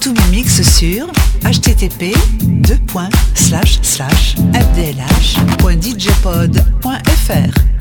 tous mes mix sur http fdlh.djpod.fr.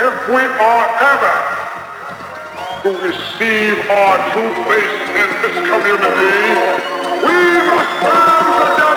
If we are ever to receive our true faith in this community, we must burn